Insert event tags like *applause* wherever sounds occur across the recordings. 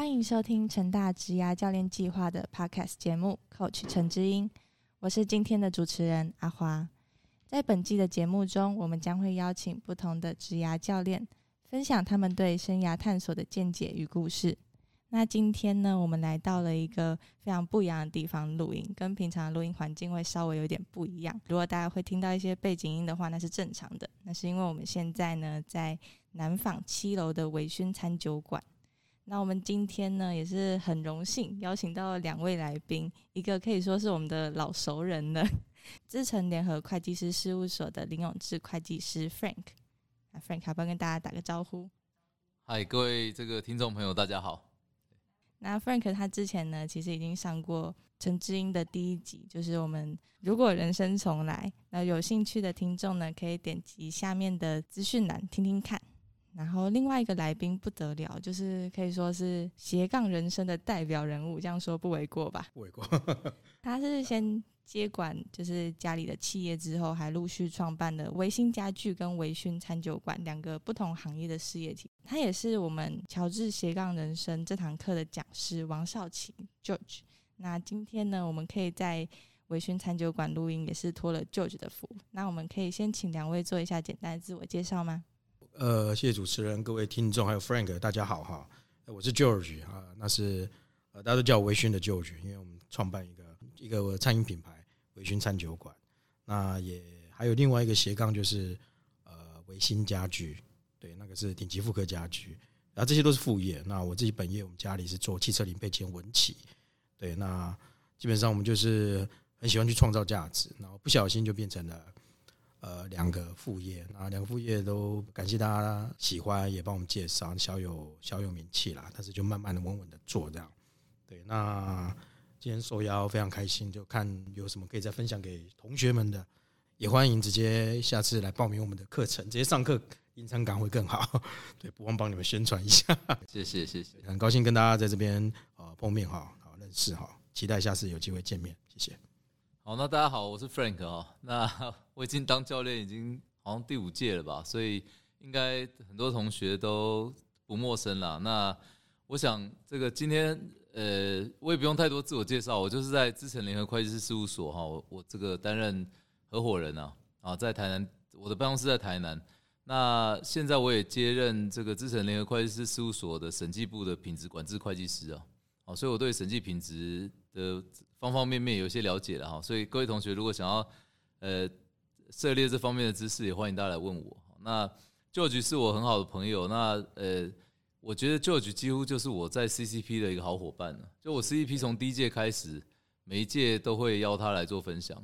欢迎收听成大职涯教练计划的 Podcast 节目《Coach 陈之音》，我是今天的主持人阿花。在本季的节目中，我们将会邀请不同的职涯教练，分享他们对生涯探索的见解与故事。那今天呢，我们来到了一个非常不一样的地方录音，跟平常的录音环境会稍微有点不一样。如果大家会听到一些背景音的话，那是正常的。那是因为我们现在呢，在南坊七楼的维勋餐酒馆。那我们今天呢，也是很荣幸邀请到了两位来宾，一个可以说是我们的老熟人了，资诚联合会计师事务所的林永志会计师 Frank。那 Frank 要不要跟大家打个招呼？嗨，各位这个听众朋友，大家好。那 Frank 他之前呢，其实已经上过陈志英的第一集，就是我们如果人生重来，那有兴趣的听众呢，可以点击下面的资讯栏听听看。然后另外一个来宾不得了，就是可以说是斜杠人生的代表人物，这样说不为过吧？不为过。*laughs* 他是先接管就是家里的企业之后，还陆续创办了维新家具跟维醺餐酒馆两个不同行业的事业体。他也是我们乔治斜杠人生这堂课的讲师王少奇 George。那今天呢，我们可以在维醺餐酒馆录音，也是托了 George 的福。那我们可以先请两位做一下简单的自我介绍吗？呃，谢谢主持人，各位听众，还有 Frank，大家好哈，我是 George 啊，那是呃，大家都叫我维醺的 George，因为我们创办一个一个餐饮品牌维醺餐酒馆，那也还有另外一个斜杠就是呃维新家具，对，那个是顶级复刻家具，然后这些都是副业。那我自己本业，我们家里是做汽车零配件文企，对，那基本上我们就是很喜欢去创造价值，然后不小心就变成了。呃，两个副业，那两个副业都感谢大家喜欢，也帮我们介绍，小有小有名气啦。但是就慢慢的、稳稳的做这样。对，那今天受邀非常开心，就看有什么可以再分享给同学们的，也欢迎直接下次来报名我们的课程，直接上课，临场感会更好。*laughs* 对，不忘帮你们宣传一下。谢谢谢谢，很高兴跟大家在这边啊碰面哈，好认识哈，期待下次有机会见面，谢谢。好，那大家好，我是 Frank 哦。*laughs* 那我已经当教练已经好像第五届了吧，所以应该很多同学都不陌生了。那我想这个今天呃，我也不用太多自我介绍，我就是在资诚联合会计师事务所哈，我我这个担任合伙人啊啊，在台南，我的办公室在台南。那现在我也接任这个资诚联合会计师事务所的审计部的品质管制会计师啊，好，所以我对审计品质的。方方面面有一些了解了哈，所以各位同学如果想要呃涉猎这方面的知识，也欢迎大家来问我。那 George 是我很好的朋友，那呃，我觉得 George 几乎就是我在 CCP 的一个好伙伴了。就我 CCP 从第一届开始，每一届都会邀他来做分享，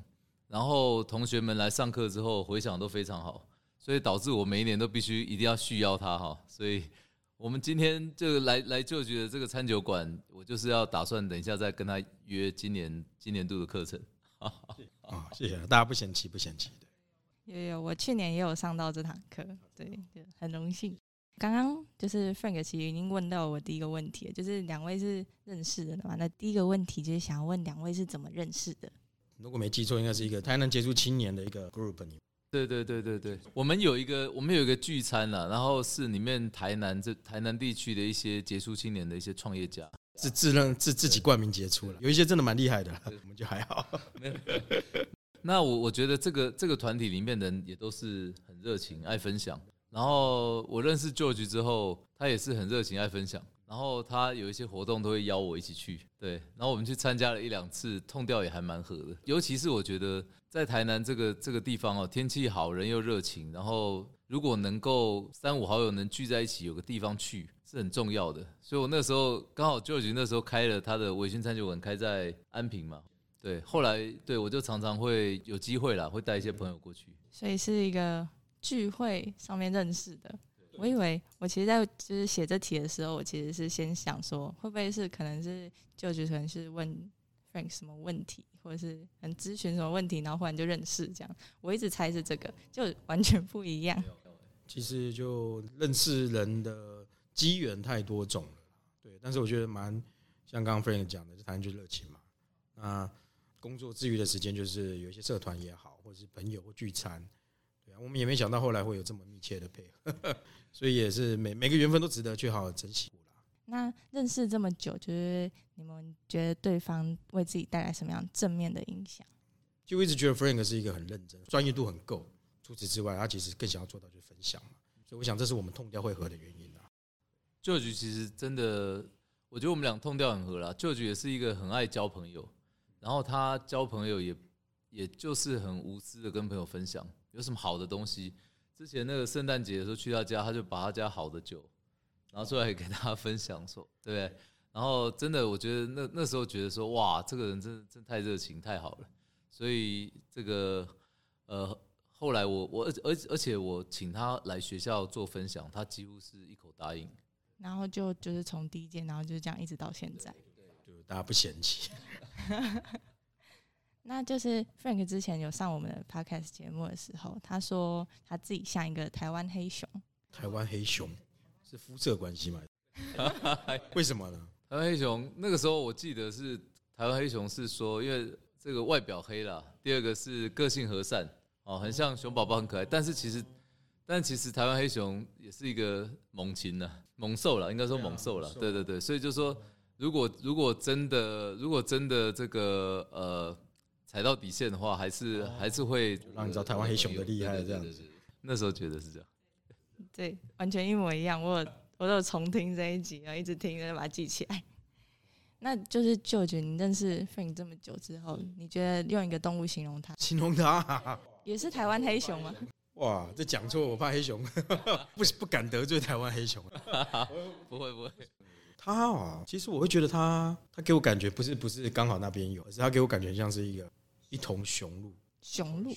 然后同学们来上课之后回想都非常好，所以导致我每一年都必须一定要续邀他哈，所以。我们今天就来来就觉得这个餐酒馆，我就是要打算等一下再跟他约今年今年度的课程。啊，*laughs* 谢谢大家不嫌弃不嫌弃的。有有，我去年也有上到这堂课，对，很荣幸。刚刚就是 Frank 其实已经问到我第一个问题，就是两位是认识的嘛？那第一个问题就是想要问两位是怎么认识的？如果没记错，应该是一个台南杰出青年的一个 group 里。对对对对对，我们有一个我们有一个聚餐了，然后是里面台南这台南地区的一些杰出青年的一些创业家，自自认自自己冠名杰出了，有一些真的蛮厉害的，我们就还好。*laughs* 那我我觉得这个这个团体里面的人也都是很热情爱分享，然后我认识 George 之后，他也是很热情爱分享，然后他有一些活动都会邀我一起去，对，然后我们去参加了一两次，痛调也还蛮合的，尤其是我觉得。在台南这个这个地方哦，天气好，人又热情，然后如果能够三五好友能聚在一起，有个地方去是很重要的。所以我那时候刚好就已经那时候开了他的微醺餐酒馆，开在安平嘛。对，后来对我就常常会有机会啦，会带一些朋友过去。所以是一个聚会上面认识的。我以为我其实，在就是写这题的时候，我其实是先想说，会不会是可能是就可能是问 Frank 什么问题。或者是很咨询什么问题，然后忽然就认识这样，我一直猜是这个，就完全不一样。其实就认识人的机缘太多种了，对。但是我觉得蛮像刚刚 Frank 讲的，就谈就热情嘛。那工作之余的时间，就是有一些社团也好，或者是朋友聚餐，啊，我们也没想到后来会有这么密切的配合，*laughs* 所以也是每每个缘分都值得去好好珍惜。那认识这么久，就是你们觉得对方为自己带来什么样正面的影响？就我一直觉得 Frank 是一个很认真、专业度很够。除此之外，他其实更想要做到就是分享嘛。所以我想这是我们痛调会合的原因啊。旧局其实真的，我觉得我们俩痛调很合啦。旧局也是一个很爱交朋友，然后他交朋友也也就是很无私的跟朋友分享，有什么好的东西。之前那个圣诞节的时候去他家，他就把他家好的酒，拿出来给大家分享，说对不对？然后真的，我觉得那那时候觉得说，哇，这个人真的真太热情，太好了。所以这个呃，后来我我而而而且我请他来学校做分享，他几乎是一口答应。然后就就是从第一届，然后就是这样一直到现在，就大家不嫌弃。*laughs* 那就是 Frank 之前有上我们的 Podcast 节目的时候，他说他自己像一个台湾黑熊。台湾黑熊是肤色关系吗？*laughs* 为什么呢？台湾黑熊那个时候我记得是台湾黑熊是说，因为这个外表黑了，第二个是个性和善哦，很像熊宝宝很可爱，但是其实但其实台湾黑熊也是一个猛禽呢，猛兽了，应该说猛兽了，对对对，所以就说如果如果真的如果真的这个呃。踩到底线的话，还是还是会让你知道台湾黑熊的厉害这样子。那时候觉得是这样，*laughs* 对，完全一模一样。我我都有重听这一集，然后一直听，然后把它记起来。那就是舅舅，你认识 Frank 这么久之后，你觉得用一个动物形容它？形容它 *laughs* 也是台湾黑熊吗？*laughs* 哇，这讲错，我怕黑熊不不敢得罪台湾黑熊。不会不会。他啊，其实我会觉得他，他给我感觉不是不是刚好那边有，而是他给我感觉像是一个。一头雄鹿，雄鹿，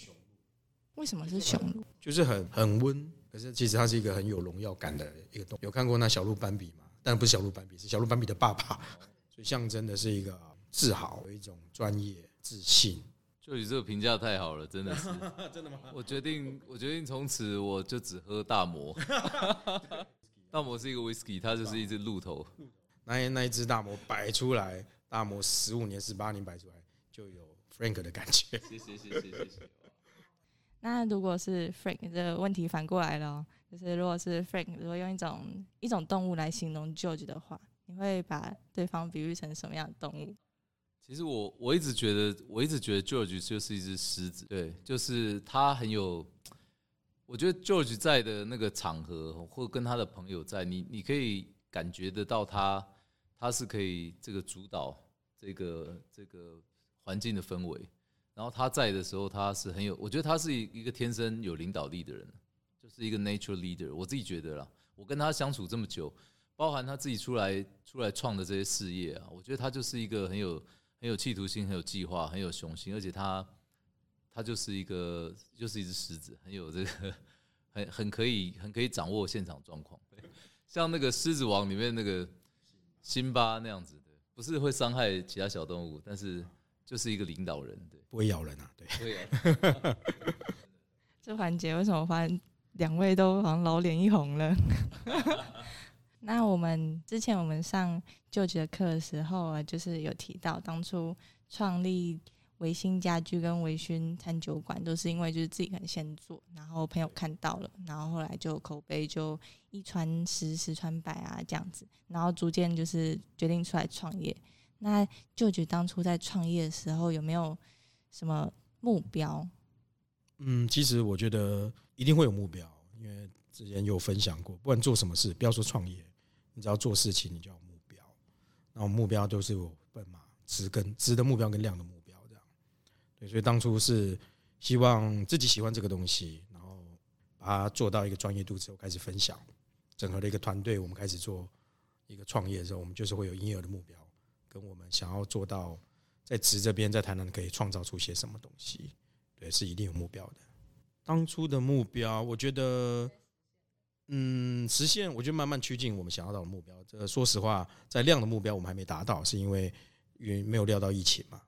为什么是雄鹿？就是很很温，可是其实它是一个很有荣耀感的一个动物。有看过那小鹿斑比吗？但不是小鹿斑比，是小鹿斑比的爸爸，*laughs* 所以象征的是一个自豪，有一种专业、自信。就你这个评价太好了，真的是，*laughs* 真的吗？我决定，我决定从此我就只喝大摩。*laughs* 大摩是一个 whisky，它就是一只鹿头。那那一只大摩摆出来，大摩十五年、十八年摆出来就有。Frank 的感觉，谢谢谢谢谢谢。那如果是 Frank，这个问题反过来了，就是如果是 Frank，如果用一种一种动物来形容 George 的话，你会把对方比喻成什么样的动物？其实我我一直觉得，我一直觉得 George 就是一只狮子，对，就是他很有，我觉得 George 在的那个场合，或跟他的朋友在，你你可以感觉得到他，他是可以这个主导这个这个。环境的氛围，然后他在的时候，他是很有，我觉得他是一个天生有领导力的人，就是一个 natural leader。我自己觉得啦，我跟他相处这么久，包含他自己出来出来创的这些事业啊，我觉得他就是一个很有很有企图心、很有计划、很有雄心，而且他他就是一个就是一只狮子，很有这个 *laughs* 很很可以很可以掌握现场状况，像那个狮子王里面那个辛巴那样子的，不是会伤害其他小动物，但是。就是一个领导人，对，不会咬人啊，对。*laughs* 这环节为什么发现两位都好像老脸一红了？*laughs* 那我们之前我们上就职的课的时候啊，就是有提到当初创立维新家居跟维勋餐酒馆，都是因为就是自己很先做，然后朋友看到了，然后后来就口碑就一传十，十传百啊这样子，然后逐渐就是决定出来创业。那舅舅当初在创业的时候有没有什么目标？嗯，其实我觉得一定会有目标，因为之前有分享过，不管做什么事，不要说创业，你只要做事情，你就要目标。那我目标都是有奔嘛，值跟值的目标跟量的目标这样。对，所以当初是希望自己喜欢这个东西，然后把它做到一个专业度之后，开始分享，整合的一个团队，我们开始做一个创业的时候，我们就是会有营业额的目标。跟我们想要做到在值这边在台南可以创造出些什么东西，对，是一定有目标的。当初的目标，我觉得，嗯，实现，我觉得慢慢趋近我们想要到的目标。这说实话，在量的目标我们还没达到，是因为因为没有料到疫情嘛。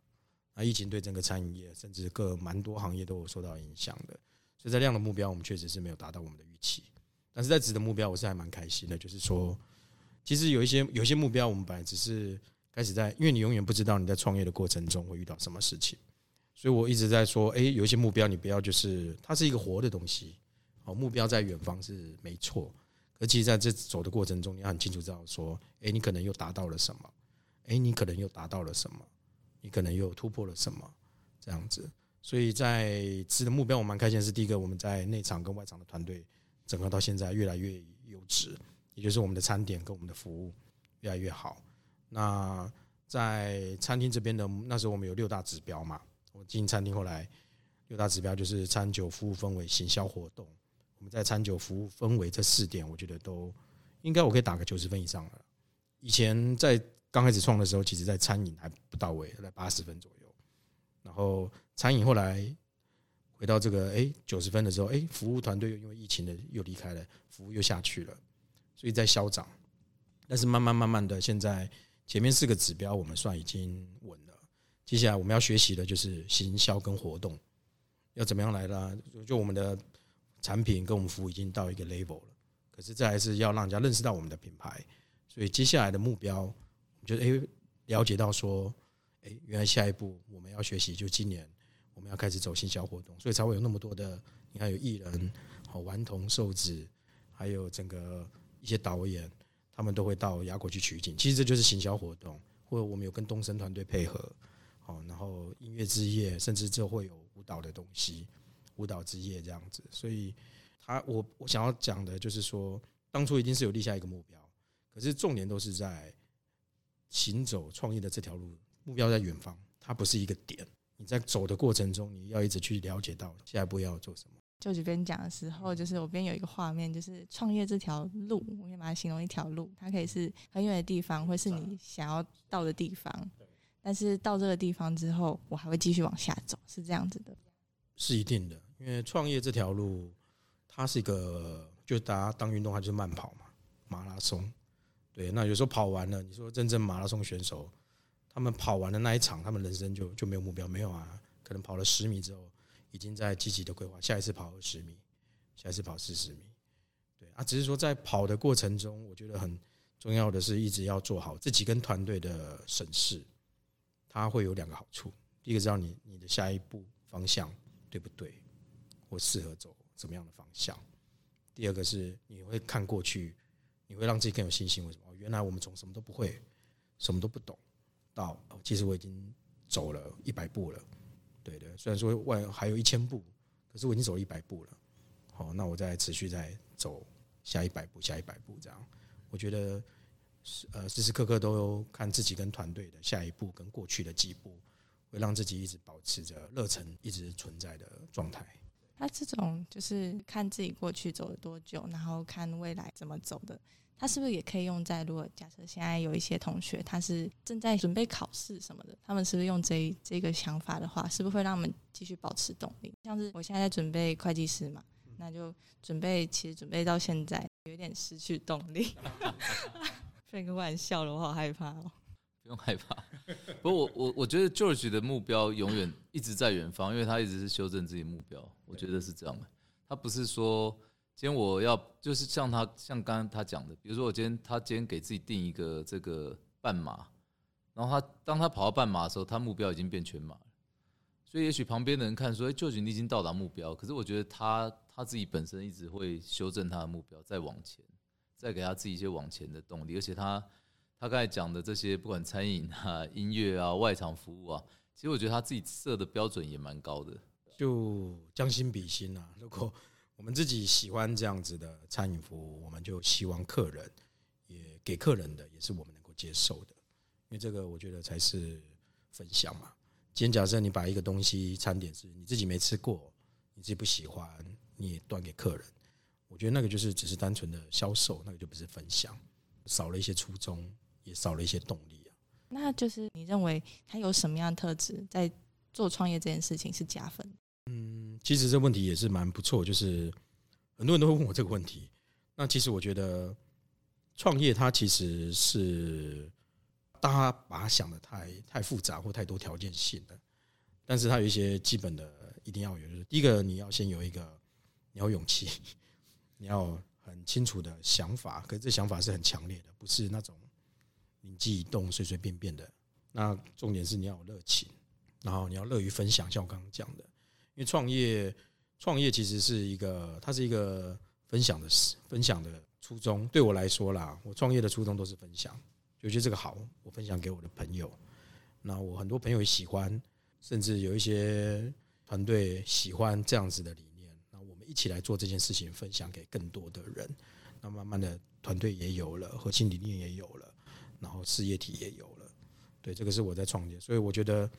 那疫情对整个餐饮业甚至各蛮多行业都有受到影响的，所以在量的目标我们确实是没有达到我们的预期。但是在值的目标，我是还蛮开心的，就是说，其实有一些有一些目标，我们本来只是。开始在，因为你永远不知道你在创业的过程中会遇到什么事情，所以我一直在说，哎，有一些目标你不要就是它是一个活的东西，好，目标在远方是没错，可其实在这走的过程中，你要很清楚知道说，哎，你可能又达到了什么？哎，你可能又达到了什么？你可能又突破了什么？这样子。所以在吃的目标，我蛮开心是，第一个，我们在内场跟外场的团队整合到现在越来越优质，也就是我们的餐点跟我们的服务越来越好。那在餐厅这边的，那时候我们有六大指标嘛。我经营餐厅后来六大指标就是餐酒服务氛围行销活动。我们在餐酒服务氛围这四点，我觉得都应该我可以打个九十分以上了。以前在刚开始创的时候，其实在餐饮还不到位，在八十分左右。然后餐饮后来回到这个哎九十分的时候，哎服务团队又因为疫情的又离开了，服务又下去了，所以在消长。但是慢慢慢慢的，现在前面四个指标我们算已经稳了。接下来我们要学习的就是行销跟活动，要怎么样来啦？就我们的。产品跟我们服务已经到一个 level 了，可是这还是要让人家认识到我们的品牌，所以接下来的目标，我觉得诶，了解到说，诶，原来下一步我们要学习，就今年我们要开始走行销活动，所以才会有那么多的，你看有艺人、好顽童、瘦子，还有整个一些导演，他们都会到雅果去取景，其实这就是行销活动，或者我们有跟东升团队配合，好，然后音乐之夜，甚至这会有舞蹈的东西。舞蹈之夜这样子，所以他我我想要讲的就是说，当初一定是有立下一个目标，可是重点都是在行走创业的这条路，目标在远方，它不是一个点。你在走的过程中，你要一直去了解到下一步要做什么。就这边讲的时候，就是我边有一个画面，就是创业这条路，我可以把它形容一条路，它可以是很远的地方，或是你想要到的地方。但是到这个地方之后，我还会继续往下走，是这样子的。是一定的。因为创业这条路，它是一个，就大家当运动，它就是慢跑嘛，马拉松。对，那有时候跑完了，你说真正马拉松选手，他们跑完了那一场，他们人生就就没有目标，没有啊？可能跑了十米之后，已经在积极的规划下一次跑二十米，下一次跑四十米。对啊，只是说在跑的过程中，我觉得很重要的是，一直要做好自己跟团队的审视。它会有两个好处，第一个知道你你的下一步方向对不对。或适合走什么样的方向？第二个是你会看过去，你会让自己更有信心。为什么？原来我们从什么都不会、什么都不懂，到其实我已经走了一百步了。对的，虽然说外还有一千步，可是我已经走了一百步了。好，那我再持续再走下一百步、下一百步，这样我觉得时呃时时刻刻都看自己跟团队的下一步跟过去的几步，会让自己一直保持着热忱一直存在的状态。那这种就是看自己过去走了多久，然后看未来怎么走的，他是不是也可以用在？如果假设现在有一些同学他是正在准备考试什么的，他们是不是用这这个想法的话，是不是会让我们继续保持动力？像是我现在在准备会计师嘛，那就准备，其实准备到现在有点失去动力。*laughs* 开个玩笑了，我好害怕哦。不用害怕，不过我我我觉得 George 的目标永远一直在远方，因为他一直是修正自己目标。我觉得是这样的，他不是说今天我要就是像他像刚刚他讲的，比如说我今天他今天给自己定一个这个半马，然后他当他跑到半马的时候，他目标已经变全马了。所以也许旁边的人看说，哎，George 你已经到达目标，可是我觉得他他自己本身一直会修正他的目标，再往前，再给他自己一些往前的动力，而且他。他刚才讲的这些，不管餐饮啊、音乐啊、外场服务啊，其实我觉得他自己设的标准也蛮高的。就将心比心啊，如果我们自己喜欢这样子的餐饮服务，我们就希望客人也给客人的也是我们能够接受的，因为这个我觉得才是分享嘛。今天假设你把一个东西餐点是你自己没吃过，你自己不喜欢，你也端给客人，我觉得那个就是只是单纯的销售，那个就不是分享，少了一些初衷。也少了一些动力啊。那就是你认为他有什么样的特质，在做创业这件事情是加分？嗯，其实这问题也是蛮不错，就是很多人都会问我这个问题。那其实我觉得创业它其实是大家把它想的太太复杂或太多条件性的，但是它有一些基本的一定要有，就是第一个你要先有一个你要勇气，你要很清楚的想法，可是这想法是很强烈的，不是那种。灵机一动、随随便便的，那重点是你要有热情，然后你要乐于分享，像我刚刚讲的，创业，创业其实是一个，它是一个分享的，分享的初衷对我来说啦，我创业的初衷都是分享，就觉得这个好，我分享给我的朋友。那我很多朋友也喜欢，甚至有一些团队喜欢这样子的理念。那我们一起来做这件事情，分享给更多的人。那慢慢的，团队也有了，核心理念也有了，然后事业体也有了。对，这个是我在创业，所以我觉得，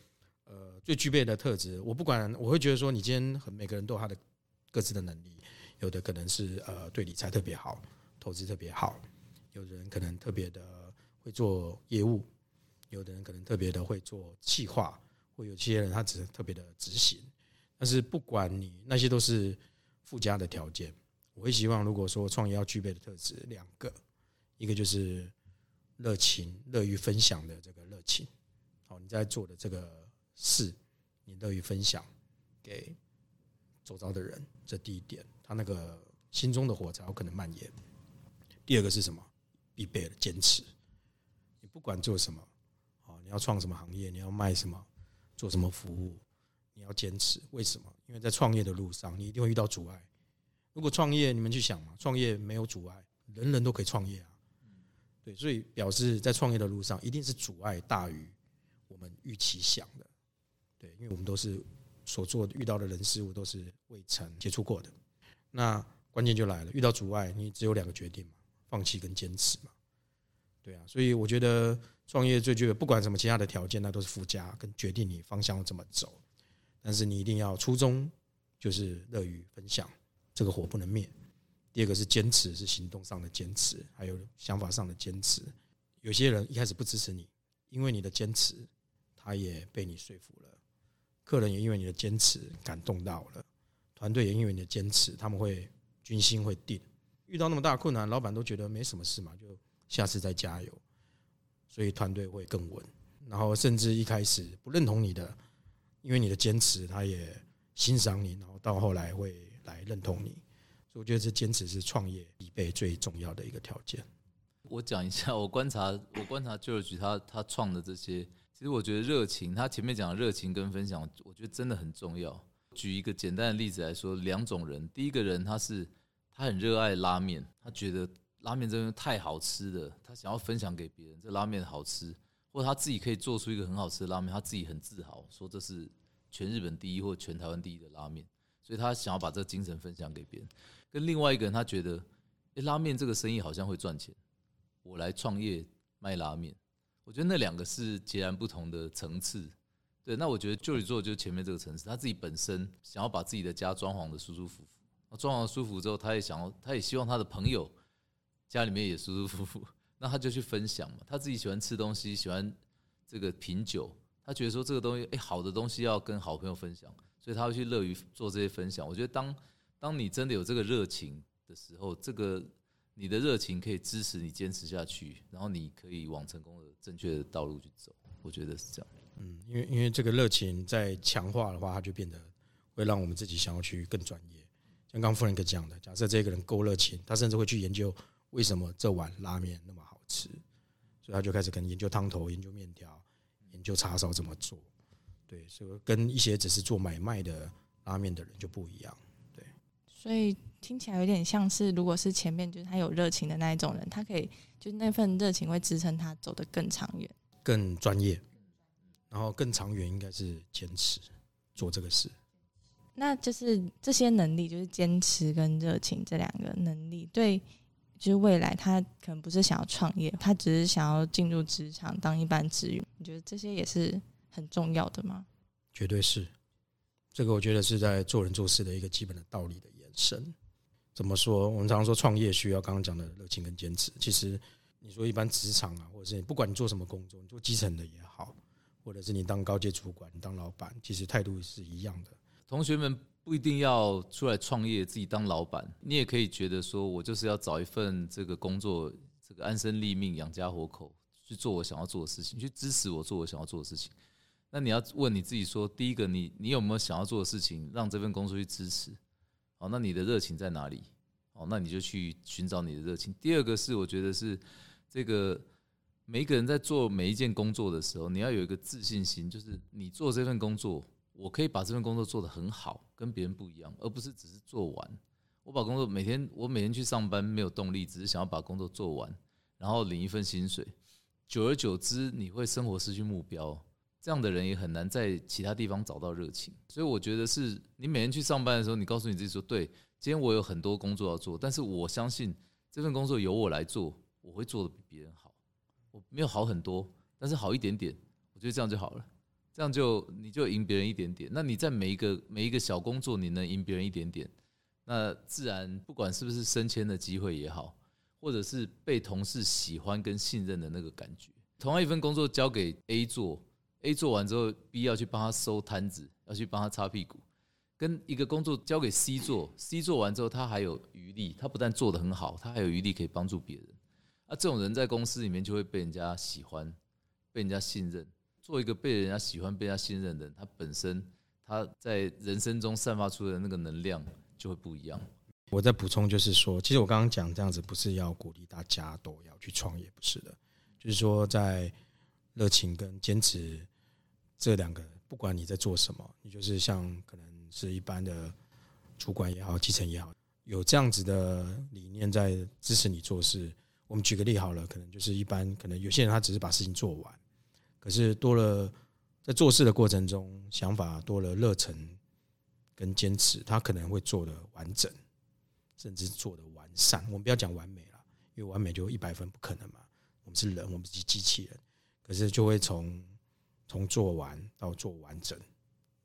呃，最具备的特质，我不管，我会觉得说，你今天很每个人都有他的各自的能力，有的可能是呃对理财特别好。投资特别好，有的人可能特别的会做业务，有的人可能特别的会做计划，或有些人他只是特别的执行。但是不管你那些都是附加的条件，我会希望如果说创业要具备的特质两个，一个就是热情、乐于分享的这个热情。好，你在做的这个事，你乐于分享给周遭的人，这第一点，他那个心中的火才有可能蔓延。第二个是什么？必备的坚持。你不管做什么，啊，你要创什么行业，你要卖什么，做什么服务，你要坚持。为什么？因为在创业的路上，你一定会遇到阻碍。如果创业，你们去想嘛，创业没有阻碍，人人都可以创业啊。对，所以表示在创业的路上，一定是阻碍大于我们预期想的。对，因为我们都是所做遇到的人事物都是未曾接触过的。那关键就来了，遇到阻碍，你只有两个决定嘛。放弃跟坚持嘛，对啊，所以我觉得创业最具备不管什么其他的条件，那都是附加跟决定你方向要怎么走。但是你一定要初衷就是乐于分享，这个火不能灭。第二个是坚持，是行动上的坚持，还有想法上的坚持。有些人一开始不支持你，因为你的坚持，他也被你说服了；客人也因为你的坚持感动到了，团队也因为你的坚持，他们会军心会定。遇到那么大困难，老板都觉得没什么事嘛，就下次再加油，所以团队会更稳。然后甚至一开始不认同你的，因为你的坚持，他也欣赏你，然后到后来会来认同你。所以我觉得这坚持是创业必备最重要的一个条件。我讲一下，我观察我观察 George 他他创的这些，其实我觉得热情，他前面讲的热情跟分享，我觉得真的很重要。举一个简单的例子来说，两种人，第一个人他是。他很热爱拉面，他觉得拉面真的太好吃了，他想要分享给别人，这拉面好吃，或者他自己可以做出一个很好吃的拉面，他自己很自豪，说这是全日本第一或全台湾第一的拉面，所以他想要把这个精神分享给别人。跟另外一个人，他觉得，哎，拉面这个生意好像会赚钱，我来创业卖拉面。我觉得那两个是截然不同的层次。对，那我觉得就你做就是前面这个层次，他自己本身想要把自己的家装潢的舒舒服服。装潢舒服之后，他也想要，他也希望他的朋友家里面也舒舒服服。那他就去分享嘛。他自己喜欢吃东西，喜欢这个品酒，他觉得说这个东西，哎，好的东西要跟好朋友分享，所以他会去乐于做这些分享。我觉得当当你真的有这个热情的时候，这个你的热情可以支持你坚持下去，然后你可以往成功的正确的道路去走。我觉得是这样。嗯，因为因为这个热情在强化的话，它就变得会让我们自己想要去更专业。像刚夫人哥讲的，假设这个人够热情，他甚至会去研究为什么这碗拉面那么好吃，所以他就开始可能研究汤头、研究面条、研究叉烧怎么做。对，所以跟一些只是做买卖的拉面的人就不一样。对，所以听起来有点像是，如果是前面就是他有热情的那一种人，他可以就是那份热情会支撑他走得更长远、更专业，然后更长远，应该是坚持做这个事。那就是这些能力，就是坚持跟热情这两个能力，对，就是未来他可能不是想要创业，他只是想要进入职场当一般职员。你觉得这些也是很重要的吗？绝对是，这个我觉得是在做人做事的一个基本的道理的延伸。怎么说？我们常说创业需要刚刚讲的热情跟坚持。其实你说一般职场啊，或者是不管你做什么工作，你做基层的也好，或者是你当高阶主管、当老板，其实态度是一样的。同学们不一定要出来创业，自己当老板，你也可以觉得说，我就是要找一份这个工作，这个安身立命、养家活口，去做我想要做的事情，去支持我做我想要做的事情。那你要问你自己说，第一个，你你有没有想要做的事情，让这份工作去支持？好，那你的热情在哪里？好，那你就去寻找你的热情。第二个是，我觉得是这个每一个人在做每一件工作的时候，你要有一个自信心，就是你做这份工作。我可以把这份工作做得很好，跟别人不一样，而不是只是做完。我把工作每天我每天去上班没有动力，只是想要把工作做完，然后领一份薪水。久而久之，你会生活失去目标，这样的人也很难在其他地方找到热情。所以我觉得是你每天去上班的时候，你告诉你自己说：对，今天我有很多工作要做，但是我相信这份工作由我来做，我会做的比别人好。我没有好很多，但是好一点点，我觉得这样就好了。这样就你就赢别人一点点。那你在每一个每一个小工作，你能赢别人一点点，那自然不管是不是升迁的机会也好，或者是被同事喜欢跟信任的那个感觉。同样一份工作交给 A 做，A 做完之后，B 要去帮他收摊子，要去帮他擦屁股。跟一个工作交给 C 做，C 做完之后，他还有余力，他不但做得很好，他还有余力可以帮助别人。啊，这种人在公司里面就会被人家喜欢，被人家信任。做一个被人家喜欢、被人家信任的人，他本身他在人生中散发出的那个能量就会不一样。我再补充就是说，其实我刚刚讲这样子，不是要鼓励大家都要去创业，不是的，就是说在热情跟坚持这两个，不管你在做什么，你就是像可能是一般的主管也好、基层也好，有这样子的理念在支持你做事。我们举个例好了，可能就是一般，可能有些人他只是把事情做完，可是多了在做事的过程中，想法多了热忱跟坚持，他可能会做的完整，甚至做的完善。我们不要讲完美了，因为完美就一百分不可能嘛。我们是人，我们是机器人，可是就会从从做完到做完整，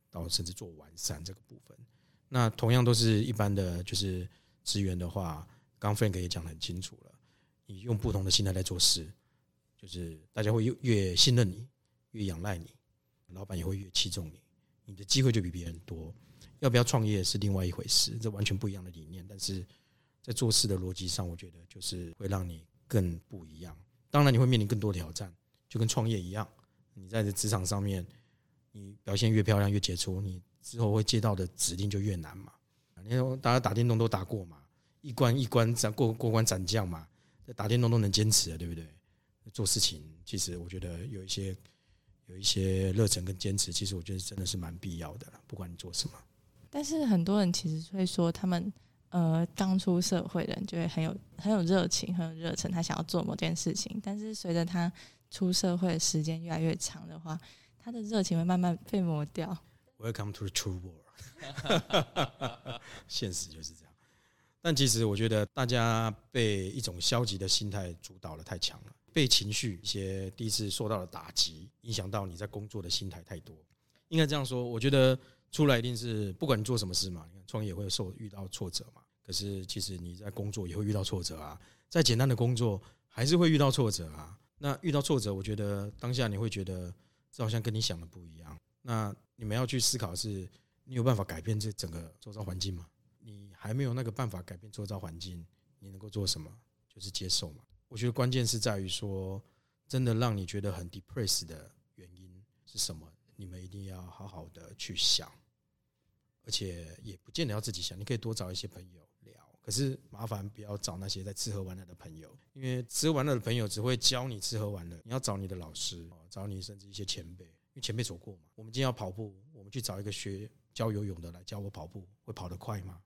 到甚至做完善这个部分。那同样都是一般的就是职员的话，刚 Frank 也讲得很清楚了。你用不同的心态来做事，就是大家会越越信任你，越仰赖你，老板也会越器重你，你的机会就比别人多。要不要创业是另外一回事，这完全不一样的理念。但是在做事的逻辑上，我觉得就是会让你更不一样。当然，你会面临更多挑战，就跟创业一样。你在这职场上面，你表现越漂亮越杰出，你之后会接到的指令就越难嘛。你看，大家打电动都打过嘛，一关一关斩过过关斩将嘛。打电动都能坚持，对不对？做事情其实我觉得有一些有一些热忱跟坚持，其实我觉得真的是蛮必要的。不管你做什么，但是很多人其实会说，他们呃刚出社会的人就会很有很有热情，很有热忱，他想要做某件事情。但是随着他出社会时间越来越长的话，他的热情会慢慢被磨掉。Welcome to the true world，*laughs* 现实就是这样。但其实我觉得大家被一种消极的心态主导了太强了，被情绪一些第一次受到了打击，影响到你在工作的心态太多。应该这样说，我觉得出来一定是不管你做什么事嘛，你看创业会受遇到挫折嘛。可是其实你在工作也会遇到挫折啊，再简单的工作还是会遇到挫折啊。那遇到挫折，我觉得当下你会觉得这好像跟你想的不一样。那你们要去思考是，你有办法改变这整个周遭环境吗？你还没有那个办法改变周遭环境，你能够做什么？就是接受嘛。我觉得关键是在于说，真的让你觉得很 depressed 的原因是什么？你们一定要好好的去想，而且也不见得要自己想，你可以多找一些朋友。可是麻烦不要找那些在吃喝玩乐的朋友，因为吃喝玩乐的朋友只会教你吃喝玩乐。你要找你的老师，找你甚至一些前辈，因为前辈走过嘛。我们今天要跑步，我们去找一个学教游泳的来教我跑步，会跑得快吗？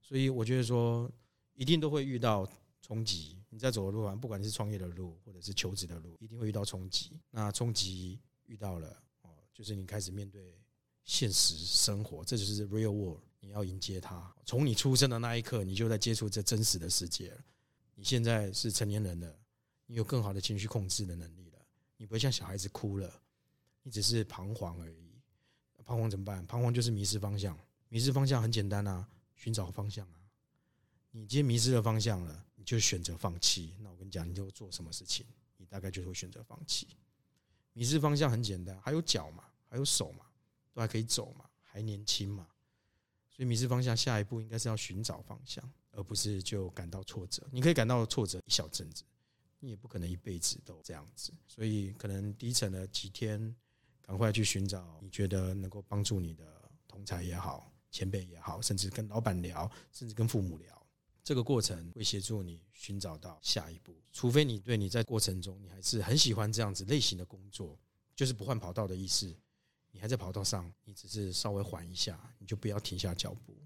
所以我觉得说，一定都会遇到冲击。你在走的路上，不管是创业的路，或者是求职的路，一定会遇到冲击。那冲击遇到了，哦，就是你开始面对现实生活，这就是 real world。你要迎接它。从你出生的那一刻，你就在接触这真实的世界了。你现在是成年人了，你有更好的情绪控制的能力了。你不会像小孩子哭了，你只是彷徨而已。彷徨怎么办？彷徨就是迷失方向。迷失方向很简单啊。寻找方向啊！你今天迷失了方向了，你就选择放弃。那我跟你讲，你就做什么事情，你大概就会选择放弃。迷失方向很简单，还有脚嘛，还有手嘛，都还可以走嘛，还年轻嘛。所以迷失方向，下一步应该是要寻找方向，而不是就感到挫折。你可以感到挫折一小阵子，你也不可能一辈子都这样子。所以可能低沉了几天，赶快去寻找你觉得能够帮助你的同才也好。前辈也好，甚至跟老板聊，甚至跟父母聊，这个过程会协助你寻找到下一步。除非你对你在过程中，你还是很喜欢这样子类型的工作，就是不换跑道的意思。你还在跑道上，你只是稍微缓一下，你就不要停下脚步，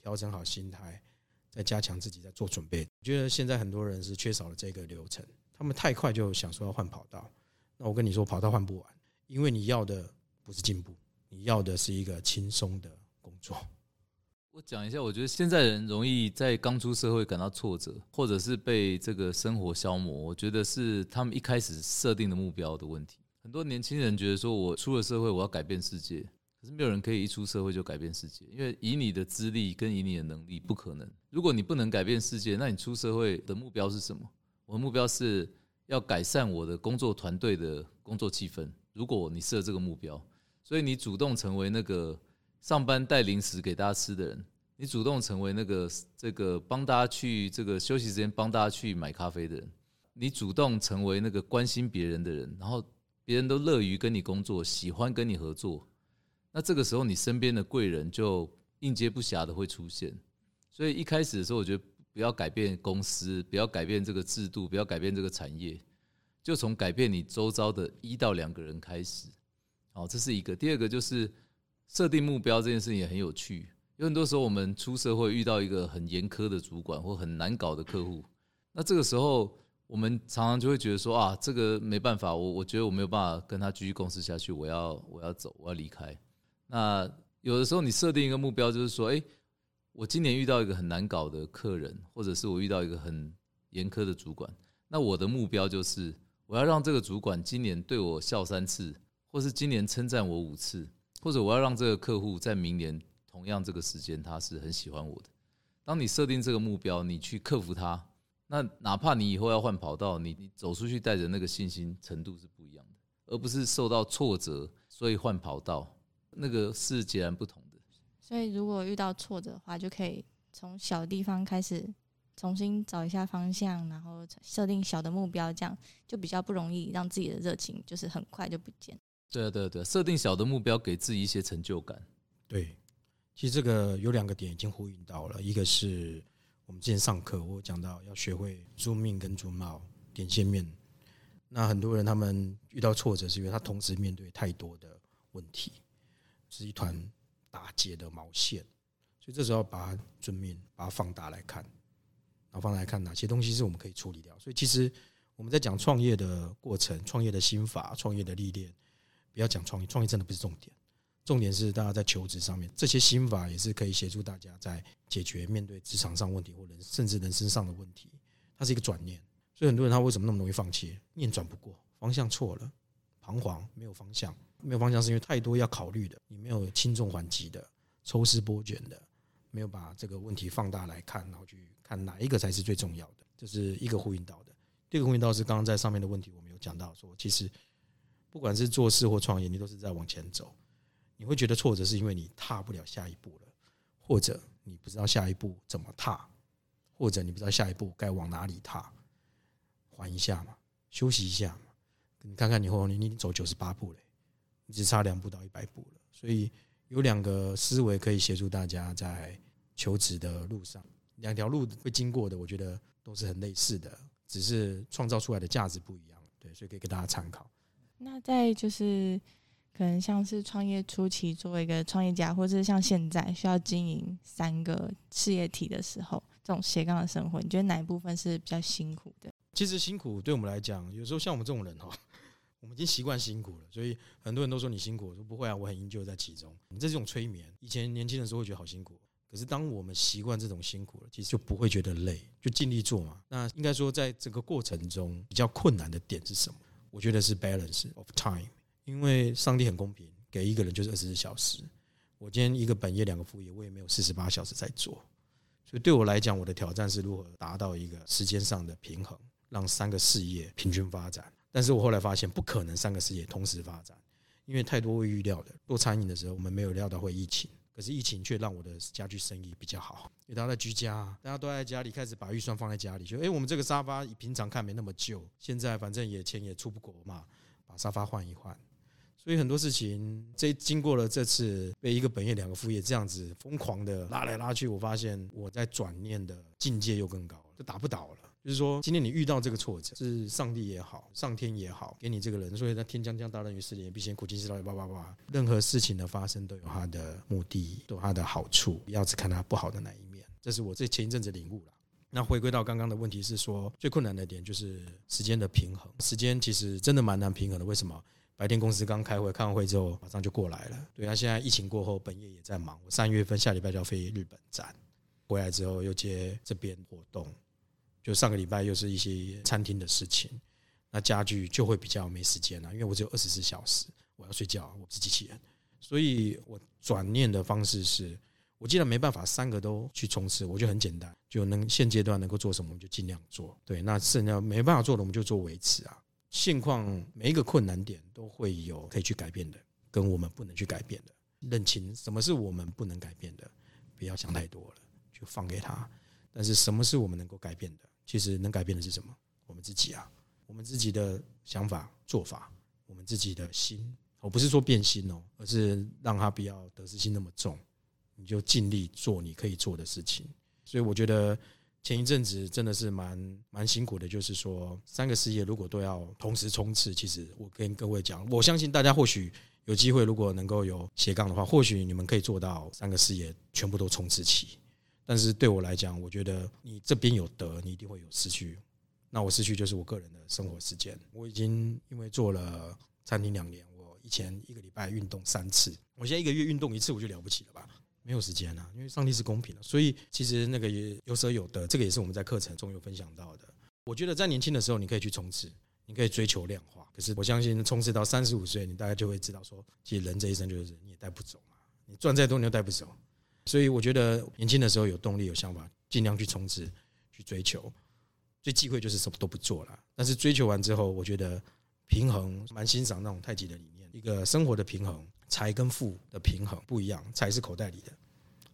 调整好心态，再加强自己，在做准备。我觉得现在很多人是缺少了这个流程，他们太快就想说要换跑道。那我跟你说，跑道换不完，因为你要的不是进步，你要的是一个轻松的工作。我讲一下，我觉得现在人容易在刚出社会感到挫折，或者是被这个生活消磨。我觉得是他们一开始设定的目标的问题。很多年轻人觉得说，我出了社会，我要改变世界。可是没有人可以一出社会就改变世界，因为以你的资历跟以你的能力不可能。如果你不能改变世界，那你出社会的目标是什么？我的目标是要改善我的工作团队的工作气氛。如果你设这个目标，所以你主动成为那个。上班带零食给大家吃的人，你主动成为那个这个帮大家去这个休息时间帮大家去买咖啡的人，你主动成为那个关心别人的人，然后别人都乐于跟你工作，喜欢跟你合作，那这个时候你身边的贵人就应接不暇的会出现。所以一开始的时候，我觉得不要改变公司，不要改变这个制度，不要改变这个产业，就从改变你周遭的一到两个人开始。好，这是一个。第二个就是。设定目标这件事情也很有趣，有很多时候我们出社会遇到一个很严苛的主管或很难搞的客户，那这个时候我们常常就会觉得说啊，这个没办法，我我觉得我没有办法跟他继续共事下去，我要我要走，我要离开。那有的时候你设定一个目标，就是说，哎，我今年遇到一个很难搞的客人，或者是我遇到一个很严苛的主管，那我的目标就是我要让这个主管今年对我笑三次，或是今年称赞我五次。或者我要让这个客户在明年同样这个时间，他是很喜欢我的。当你设定这个目标，你去克服它，那哪怕你以后要换跑道，你你走出去带着那个信心程度是不一样的，而不是受到挫折所以换跑道，那个是截然不同的。所以如果遇到挫折的话，就可以从小地方开始重新找一下方向，然后设定小的目标，这样就比较不容易让自己的热情就是很快就不见。对啊，对对，设定小的目标，给自己一些成就感。对，其实这个有两个点已经呼应到了，一个是我们之前上课我讲到要学会租命跟租帽点线面。那很多人他们遇到挫折，是因为他同时面对太多的问题，是一团打结的毛线。所以这时候把它尊命，把它放大来看，然后放大来看哪些东西是我们可以处理掉。所以其实我们在讲创业的过程、创业的心法、创业的历练。不要讲创意，创意真的不是重点，重点是大家在求职上面，这些心法也是可以协助大家在解决面对职场上问题或人甚至人生上的问题。它是一个转念，所以很多人他为什么那么容易放弃？念转不过，方向错了，彷徨，没有方向，没有方向是因为太多要考虑的，你没有轻重缓急的、抽丝剥茧的，没有把这个问题放大来看，然后去看哪一个才是最重要的，这是一个呼应到的。第二个呼应到是刚刚在上面的问题，我们有讲到说，其实。不管是做事或创业，你都是在往前走。你会觉得挫折，是因为你踏不了下一步了，或者你不知道下一步怎么踏，或者你不知道下一步该往哪里踏。缓一下嘛，休息一下嘛。你看看你后，你你走九十八步了，你只差两步到一百步了。所以有两个思维可以协助大家在求职的路上，两条路会经过的，我觉得都是很类似的，只是创造出来的价值不一样。对，所以可以给大家参考。那在就是可能像是创业初期，作为一个创业家，或者是像现在需要经营三个事业体的时候，这种斜杠的生活，你觉得哪一部分是比较辛苦的？其实辛苦对我们来讲，有时候像我们这种人哈，我们已经习惯辛苦了，所以很多人都说你辛苦，我说不会啊，我很营救在其中。你这种催眠，以前年轻的时候会觉得好辛苦，可是当我们习惯这种辛苦了，其实就不会觉得累，就尽力做嘛。那应该说，在这个过程中比较困难的点是什么？我觉得是 balance of time，因为上帝很公平，给一个人就是二十四小时。我今天一个本业两个副业，我也没有四十八小时在做，所以对我来讲，我的挑战是如何达到一个时间上的平衡，让三个事业平均发展。但是我后来发现，不可能三个事业同时发展，因为太多未预料的。做餐饮的时候，我们没有料到会疫情。可是疫情却让我的家具生意比较好，因为大家在居家，大家都在家里开始把预算放在家里，就哎，我们这个沙发平常看没那么旧，现在反正也钱也出不国嘛，把沙发换一换。所以很多事情，这经过了这次被一个本业两个副业这样子疯狂的拉来拉去，我发现我在转念的境界又更高了，就打不倒了。就是说，今天你遇到这个挫折，是上帝也好，上天也好，给你这个人，所以在天将降大任于斯人也，必先苦其心志，叭叭叭。任何事情的发生都有它的目的，都有它的好处，不要只看它不好的那一面。这是我这前一阵子领悟了。那回归到刚刚的问题是说，最困难的点就是时间的平衡。时间其实真的蛮难平衡的。为什么？白天公司刚开会，开完会之后马上就过来了。对那，现在疫情过后，本业也在忙。我三月份下礼拜就要飞日本站，回来之后又接这边活动。就上个礼拜又是一些餐厅的事情，那家具就会比较没时间了，因为我只有二十四小时，我要睡觉，我不是机器人。所以我转念的方式是。我既然没办法三个都去冲刺，我就很简单，就能现阶段能够做什么，我们就尽量做。对，那剩下没办法做的，我们就做维持啊。现况每一个困难点都会有可以去改变的，跟我们不能去改变的。认清什么是我们不能改变的，不要想太多了，就放给他。但是什么是我们能够改变的？其实能改变的是什么？我们自己啊，我们自己的想法、做法，我们自己的心。我不是说变心哦，而是让他不要得失心那么重。你就尽力做你可以做的事情，所以我觉得前一阵子真的是蛮蛮辛苦的。就是说，三个事业如果都要同时冲刺，其实我跟各位讲，我相信大家或许有机会，如果能够有斜杠的话，或许你们可以做到三个事业全部都冲刺起。但是对我来讲，我觉得你这边有得，你一定会有失去。那我失去就是我个人的生活时间。我已经因为做了餐厅两年，我以前一个礼拜运动三次，我现在一个月运动一次，我就了不起了吧？没有时间啊，因为上帝是公平的，所以其实那个也有舍有得，这个也是我们在课程中有分享到的。我觉得在年轻的时候，你可以去冲刺，你可以追求量化。可是我相信，冲刺到三十五岁，你大概就会知道说，其实人这一生就是你也带不走嘛，你赚再多你都带不走。所以我觉得年轻的时候有动力、有想法，尽量去冲刺、去追求。最忌讳就是什么都不做了。但是追求完之后，我觉得平衡，蛮欣赏那种太极的理念，一个生活的平衡。财跟富的平衡不一样，财是口袋里的，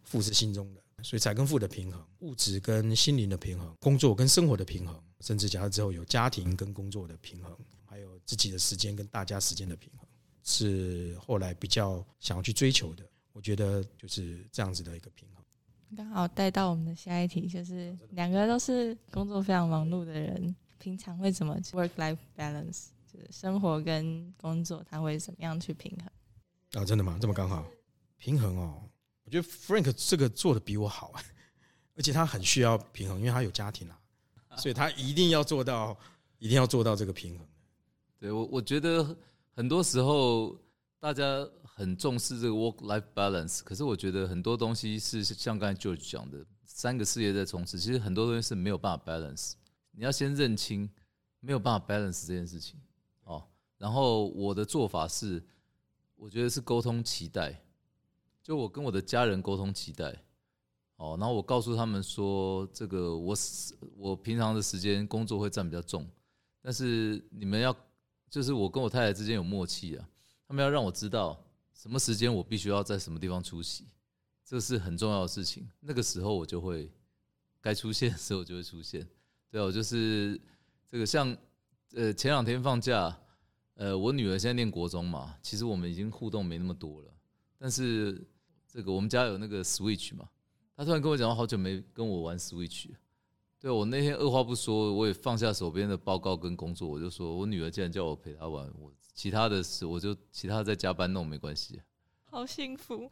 富是心中的，所以财跟富的平衡，物质跟心灵的平衡，工作跟生活的平衡，甚至假设之后有家庭跟工作的平衡，还有自己的时间跟大家时间的平衡，是后来比较想要去追求的。我觉得就是这样子的一个平衡。刚好带到我们的下一题，就是两个都是工作非常忙碌的人，平常会怎么 work life balance，就是生活跟工作，他会怎么样去平衡？啊，真的吗？这么刚好平衡哦？我觉得 Frank 这个做的比我好，*laughs* 而且他很需要平衡，因为他有家庭啊，*laughs* 所以他一定要做到，一定要做到这个平衡。对我，我觉得很多时候大家很重视这个 work life balance，可是我觉得很多东西是像刚才 George 讲的，三个事业在冲刺，其实很多东西是没有办法 balance。你要先认清没有办法 balance 这件事情哦。然后我的做法是。我觉得是沟通期待，就我跟我的家人沟通期待，哦，然后我告诉他们说，这个我我平常的时间工作会占比较重，但是你们要就是我跟我太太之间有默契啊，他们要让我知道什么时间我必须要在什么地方出席，这是很重要的事情，那个时候我就会该出现的时候就会出现，对我就是这个像呃前两天放假。呃，我女儿现在念国中嘛，其实我们已经互动没那么多了。但是这个我们家有那个 Switch 嘛，她突然跟我讲，好久没跟我玩 Switch。对我那天二话不说，我也放下手边的报告跟工作，我就说我女儿既然叫我陪她玩，我其他的事我就其他在加班弄没关系。好幸福，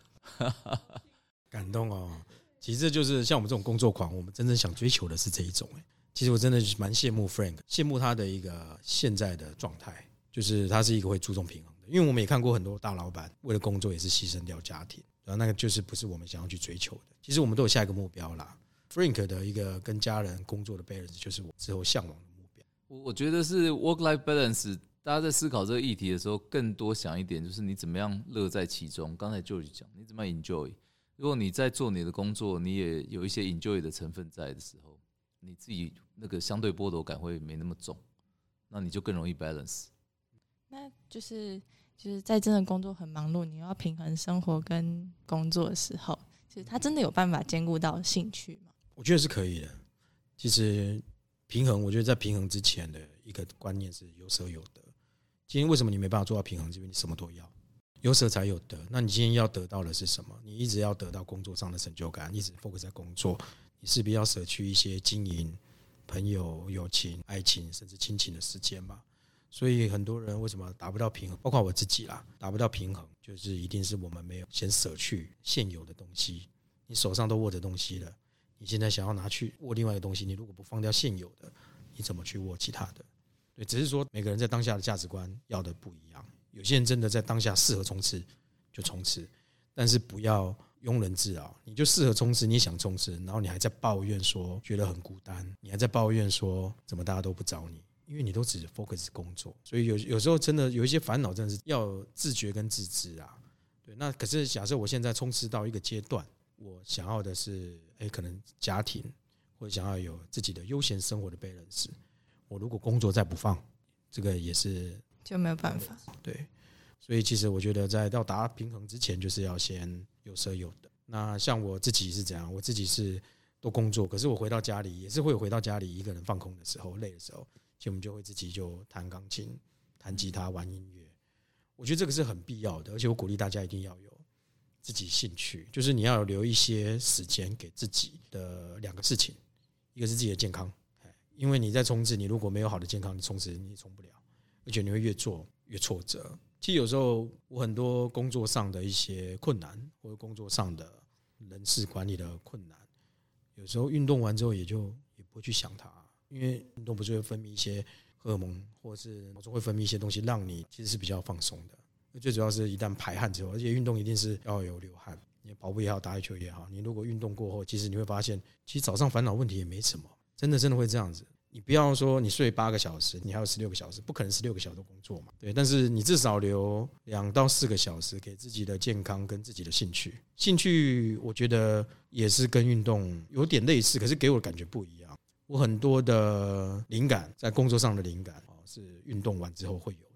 *laughs* 感动哦。其实这就是像我们这种工作狂，我们真正想追求的是这一种。哎，其实我真的蛮羡慕 Frank，羡慕他的一个现在的状态。就是他是一个会注重平衡的，因为我们也看过很多大老板为了工作也是牺牲掉家庭，然后那个就是不是我们想要去追求的。其实我们都有下一个目标啦。Frank 的一个跟家人工作的 balance 就是我之后向往的目标。我我觉得是 work life balance。大家在思考这个议题的时候，更多想一点就是你怎么样乐在其中。刚才就讲你怎么样 enjoy。如果你在做你的工作，你也有一些 enjoy 的成分在的时候，你自己那个相对剥夺感会没那么重，那你就更容易 balance。就是就是在真的工作很忙碌，你要平衡生活跟工作的时候，其实他真的有办法兼顾到兴趣吗？我觉得是可以的。其实平衡，我觉得在平衡之前的一个观念是有舍有得。今天为什么你没办法做到平衡？因为你什么都要，有舍才有得。那你今天要得到的是什么？你一直要得到工作上的成就感，一直 focus 在工作，你势必要舍去一些经营朋友、友情、爱情，甚至亲情的时间嘛。所以很多人为什么达不到平衡？包括我自己啦，达不到平衡，就是一定是我们没有先舍去现有的东西。你手上都握着东西了，你现在想要拿去握另外一个东西，你如果不放掉现有的，你怎么去握其他的？对，只是说每个人在当下的价值观要的不一样。有些人真的在当下适合冲刺就冲刺，但是不要庸人自扰。你就适合冲刺，你想冲刺，然后你还在抱怨说觉得很孤单，你还在抱怨说怎么大家都不找你，因为你都只 focus 工作。所以有有时候真的有一些烦恼，真的是要自觉跟自知啊。对，那可是假设我现在冲刺到一个阶段，我想要的是，哎，可能家庭或者想要有自己的悠闲生活的 balance。我如果工作再不放，这个也是就没有办法。对，所以其实我觉得在到达平衡之前，就是要先有舍有得。那像我自己是怎样？我自己是都工作，可是我回到家里也是会回到家里一个人放空的时候，累的时候，其实我们就会自己就弹钢琴、弹吉他、玩音乐。我觉得这个是很必要的，而且我鼓励大家一定要有自己兴趣，就是你要留一些时间给自己的两个事情，一个是自己的健康。因为你在冲刺，你如果没有好的健康，你冲刺你也冲不了，而且你会越做越挫折。其实有时候我很多工作上的一些困难，或者工作上的人事管理的困难，有时候运动完之后也就也不会去想它，因为运动不是会分泌一些荷尔蒙，或者是脑中会分泌一些东西，让你其实是比较放松的。最主要是一旦排汗之后，而且运动一定是要有流汗，你跑步也好，打羽球也好，你如果运动过后，其实你会发现，其实早上烦恼问题也没什么。真的真的会这样子，你不要说你睡八个小时，你还有十六个小时，不可能十六个小时工作嘛？对，但是你至少留两到四个小时给自己的健康跟自己的兴趣。兴趣我觉得也是跟运动有点类似，可是给我的感觉不一样。我很多的灵感在工作上的灵感哦，是运动完之后会有的，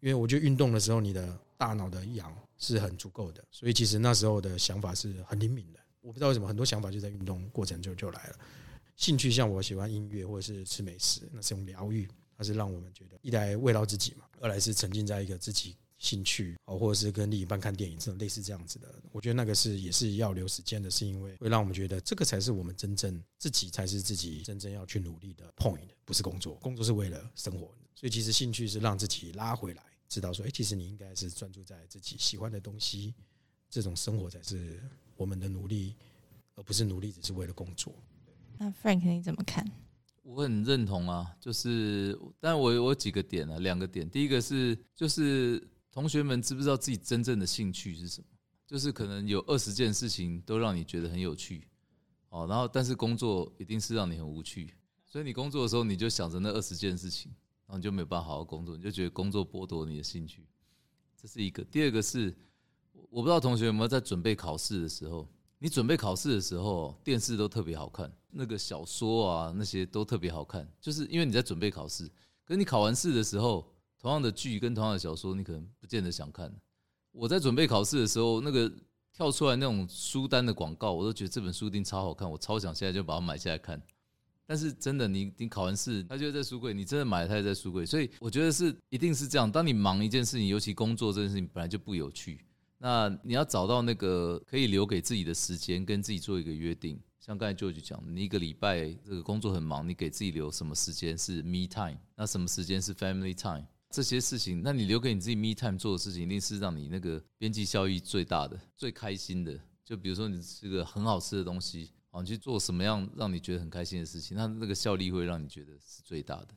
因为我觉得运动的时候你的大脑的氧是很足够的，所以其实那时候的想法是很灵敏的。我不知道为什么很多想法就在运动过程就就来了。兴趣像我喜欢音乐或者是吃美食，那是种疗愈，它是让我们觉得一来慰劳自己嘛，二来是沉浸在一个自己兴趣哦，或者是跟另一半看电影这种类似这样子的。我觉得那个是也是要留时间的，是因为会让我们觉得这个才是我们真正自己才是自己真正要去努力的 point，不是工作，工作是为了生活。所以其实兴趣是让自己拉回来，知道说，哎，其实你应该是专注在自己喜欢的东西，这种生活才是我们的努力，而不是努力只是为了工作。那 Frank 你怎么看？我很认同啊，就是，但我我有几个点啊，两个点。第一个是，就是同学们知不知道自己真正的兴趣是什么？就是可能有二十件事情都让你觉得很有趣，哦，然后但是工作一定是让你很无趣，所以你工作的时候你就想着那二十件事情，然后你就没有办法好好工作，你就觉得工作剥夺你的兴趣，这是一个。第二个是，我不知道同学有没有在准备考试的时候。你准备考试的时候，电视都特别好看，那个小说啊那些都特别好看，就是因为你在准备考试。可是你考完试的时候，同样的剧跟同样的小说，你可能不见得想看。我在准备考试的时候，那个跳出来那种书单的广告，我都觉得这本书一定超好看，我超想现在就把它买下来看。但是真的，你你考完试，它就在书柜，你真的买了，它也在书柜。所以我觉得是一定是这样。当你忙一件事情，尤其工作这件事情本来就不有趣。那你要找到那个可以留给自己的时间，跟自己做一个约定。像刚才 George 讲，你一个礼拜这个工作很忙，你给自己留什么时间是 me time？那什么时间是 family time？这些事情，那你留给你自己 me time 做的事情，一定是让你那个边际效益最大的、最开心的。就比如说你吃个很好吃的东西，啊，你去做什么样让你觉得很开心的事情，那那个效力会让你觉得是最大的。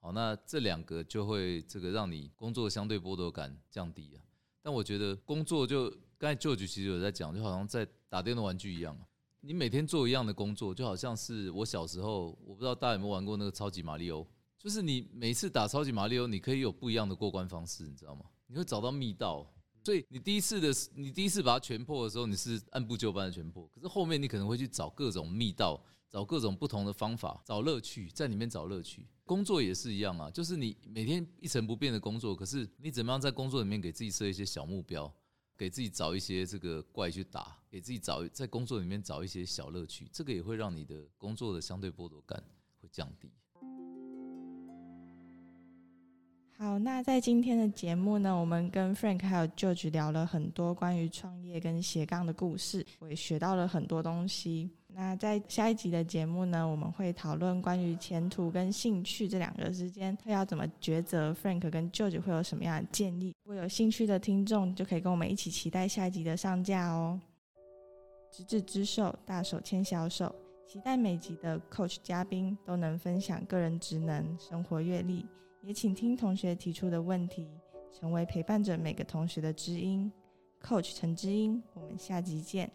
好，那这两个就会这个让你工作相对剥夺感降低啊。但我觉得工作就刚才旧局其实有在讲，就好像在打电动玩具一样你每天做一样的工作，就好像是我小时候，我不知道大家有没有玩过那个超级马里奥，就是你每次打超级马里奥，你可以有不一样的过关方式，你知道吗？你会找到密道，所以你第一次的，你第一次把它全破的时候，你是按部就班的全破，可是后面你可能会去找各种密道。找各种不同的方法，找乐趣，在里面找乐趣。工作也是一样啊，就是你每天一成不变的工作，可是你怎么样在工作里面给自己设一些小目标，给自己找一些这个怪去打，给自己找在工作里面找一些小乐趣，这个也会让你的工作的相对剥夺感会降低。好，那在今天的节目呢，我们跟 Frank 还有 George 聊了很多关于创业跟斜杠的故事，我也学到了很多东西。那在下一集的节目呢，我们会讨论关于前途跟兴趣这两个之间要怎么抉择。Frank 跟 George 会有什么样的建议？如果有兴趣的听众，就可以跟我们一起期待下一集的上架哦。执子之手，大手牵小手。期待每集的 Coach 嘉宾都能分享个人职能、生活阅历，也请听同学提出的问题，成为陪伴着每个同学的知音。Coach 陈知音，我们下集见。